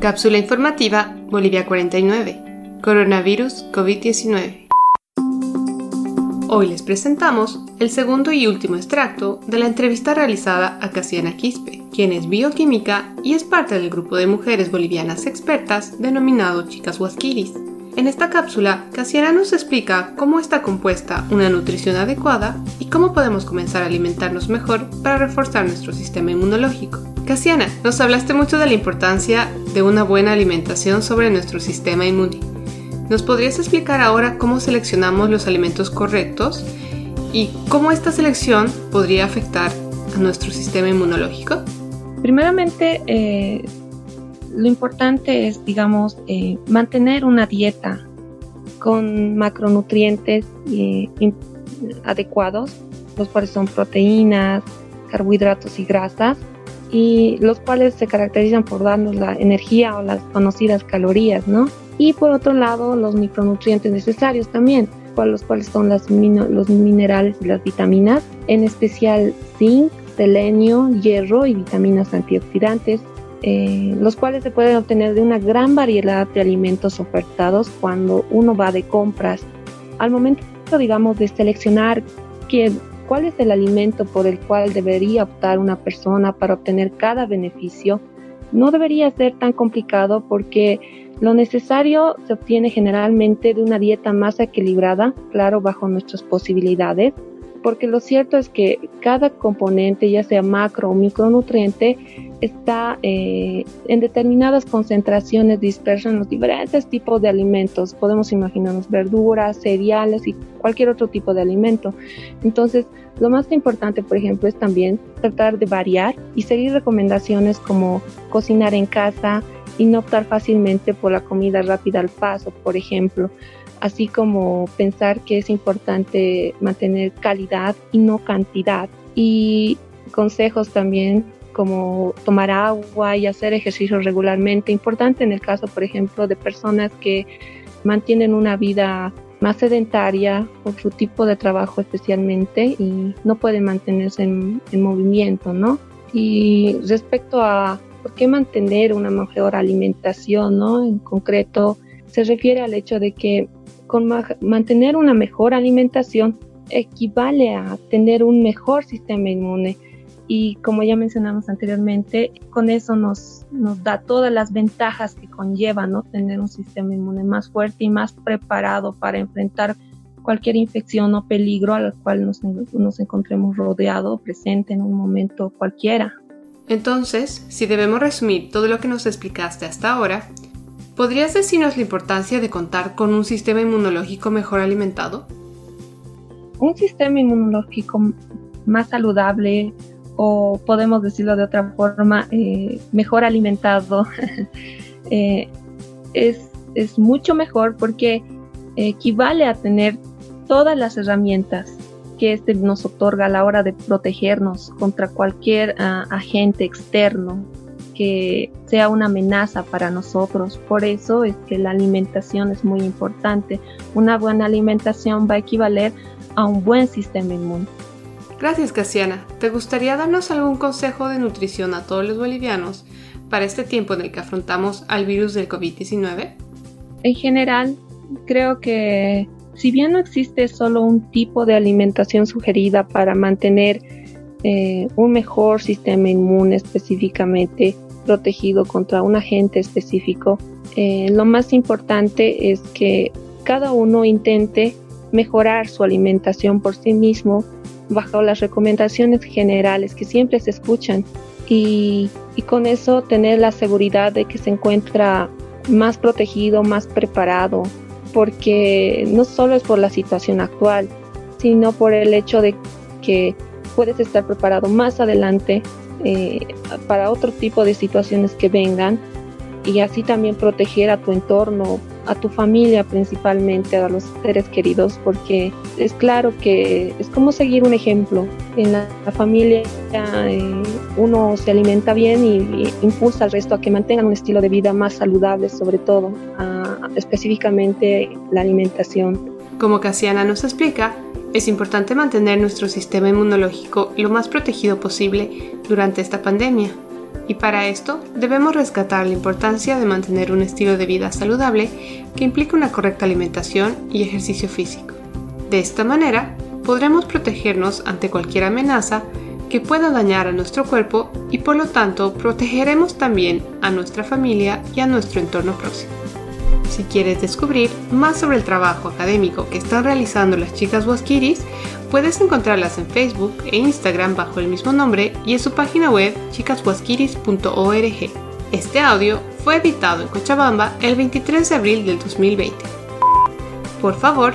Cápsula informativa Bolivia 49. Coronavirus COVID-19. Hoy les presentamos el segundo y último extracto de la entrevista realizada a Casiana Quispe, quien es bioquímica y es parte del grupo de mujeres bolivianas expertas denominado Chicas Huasquiris. En esta cápsula, Casiana nos explica cómo está compuesta una nutrición adecuada y cómo podemos comenzar a alimentarnos mejor para reforzar nuestro sistema inmunológico. Casiana, nos hablaste mucho de la importancia de una buena alimentación sobre nuestro sistema inmune. ¿Nos podrías explicar ahora cómo seleccionamos los alimentos correctos y cómo esta selección podría afectar a nuestro sistema inmunológico? Primeramente, eh, lo importante es, digamos, eh, mantener una dieta con macronutrientes eh, adecuados, los cuales son proteínas, carbohidratos y grasas, y los cuales se caracterizan por darnos la energía o las conocidas calorías, ¿no? Y por otro lado, los micronutrientes necesarios también, los cuales son los minerales y las vitaminas, en especial zinc, selenio, hierro y vitaminas antioxidantes, eh, los cuales se pueden obtener de una gran variedad de alimentos ofertados cuando uno va de compras. Al momento, digamos, de seleccionar qué cuál es el alimento por el cual debería optar una persona para obtener cada beneficio, no debería ser tan complicado porque lo necesario se obtiene generalmente de una dieta más equilibrada, claro, bajo nuestras posibilidades, porque lo cierto es que cada componente, ya sea macro o micronutriente, está eh, en determinadas concentraciones dispersas en los diferentes tipos de alimentos. Podemos imaginarnos verduras, cereales y cualquier otro tipo de alimento. Entonces, lo más importante, por ejemplo, es también tratar de variar y seguir recomendaciones como cocinar en casa y no optar fácilmente por la comida rápida al paso, por ejemplo así como pensar que es importante mantener calidad y no cantidad. Y consejos también como tomar agua y hacer ejercicio regularmente. Importante en el caso, por ejemplo, de personas que mantienen una vida más sedentaria por su tipo de trabajo especialmente y no pueden mantenerse en, en movimiento, ¿no? Y respecto a por qué mantener una mejor alimentación, ¿no? En concreto, se refiere al hecho de que con mantener una mejor alimentación equivale a tener un mejor sistema inmune. Y como ya mencionamos anteriormente, con eso nos, nos da todas las ventajas que conlleva ¿no? tener un sistema inmune más fuerte y más preparado para enfrentar cualquier infección o peligro al cual nos, nos encontremos rodeado presente en un momento cualquiera. Entonces, si debemos resumir todo lo que nos explicaste hasta ahora, ¿Podrías decirnos la importancia de contar con un sistema inmunológico mejor alimentado? Un sistema inmunológico más saludable o podemos decirlo de otra forma, eh, mejor alimentado, eh, es, es, mucho mejor porque equivale a tener todas las herramientas que este nos otorga a la hora de protegernos contra cualquier ah, agente externo que sea una amenaza para nosotros. Por eso es que la alimentación es muy importante. Una buena alimentación va a equivaler a un buen sistema inmune. Gracias, Casiana. ¿Te gustaría darnos algún consejo de nutrición a todos los bolivianos para este tiempo en el que afrontamos al virus del COVID-19? En general, creo que si bien no existe solo un tipo de alimentación sugerida para mantener eh, un mejor sistema inmune específicamente, protegido contra un agente específico, eh, lo más importante es que cada uno intente mejorar su alimentación por sí mismo bajo las recomendaciones generales que siempre se escuchan y, y con eso tener la seguridad de que se encuentra más protegido, más preparado, porque no solo es por la situación actual, sino por el hecho de que puedes estar preparado más adelante eh, para otro tipo de situaciones que vengan y así también proteger a tu entorno, a tu familia principalmente, a los seres queridos, porque es claro que es como seguir un ejemplo. En la, familia eh, uno se alimenta bien y, impulsa al resto a que mantengan un estilo de vida más saludable, sobre todo, específicamente la alimentación. Como Casiana nos explica, es importante mantener nuestro sistema inmunológico lo más protegido posible durante esta pandemia. Y para esto debemos rescatar la importancia de mantener un estilo de vida saludable que implique una correcta alimentación y ejercicio físico. De esta manera, podremos protegernos ante cualquier amenaza que pueda dañar a nuestro cuerpo y por lo tanto protegeremos también a nuestra familia y a nuestro entorno próximo. Si quieres descubrir más sobre el trabajo académico que están realizando las chicas Waskiris, puedes encontrarlas en Facebook e Instagram bajo el mismo nombre y en su página web chicaswaskiris.org. Este audio fue editado en Cochabamba el 23 de abril del 2020. Por favor,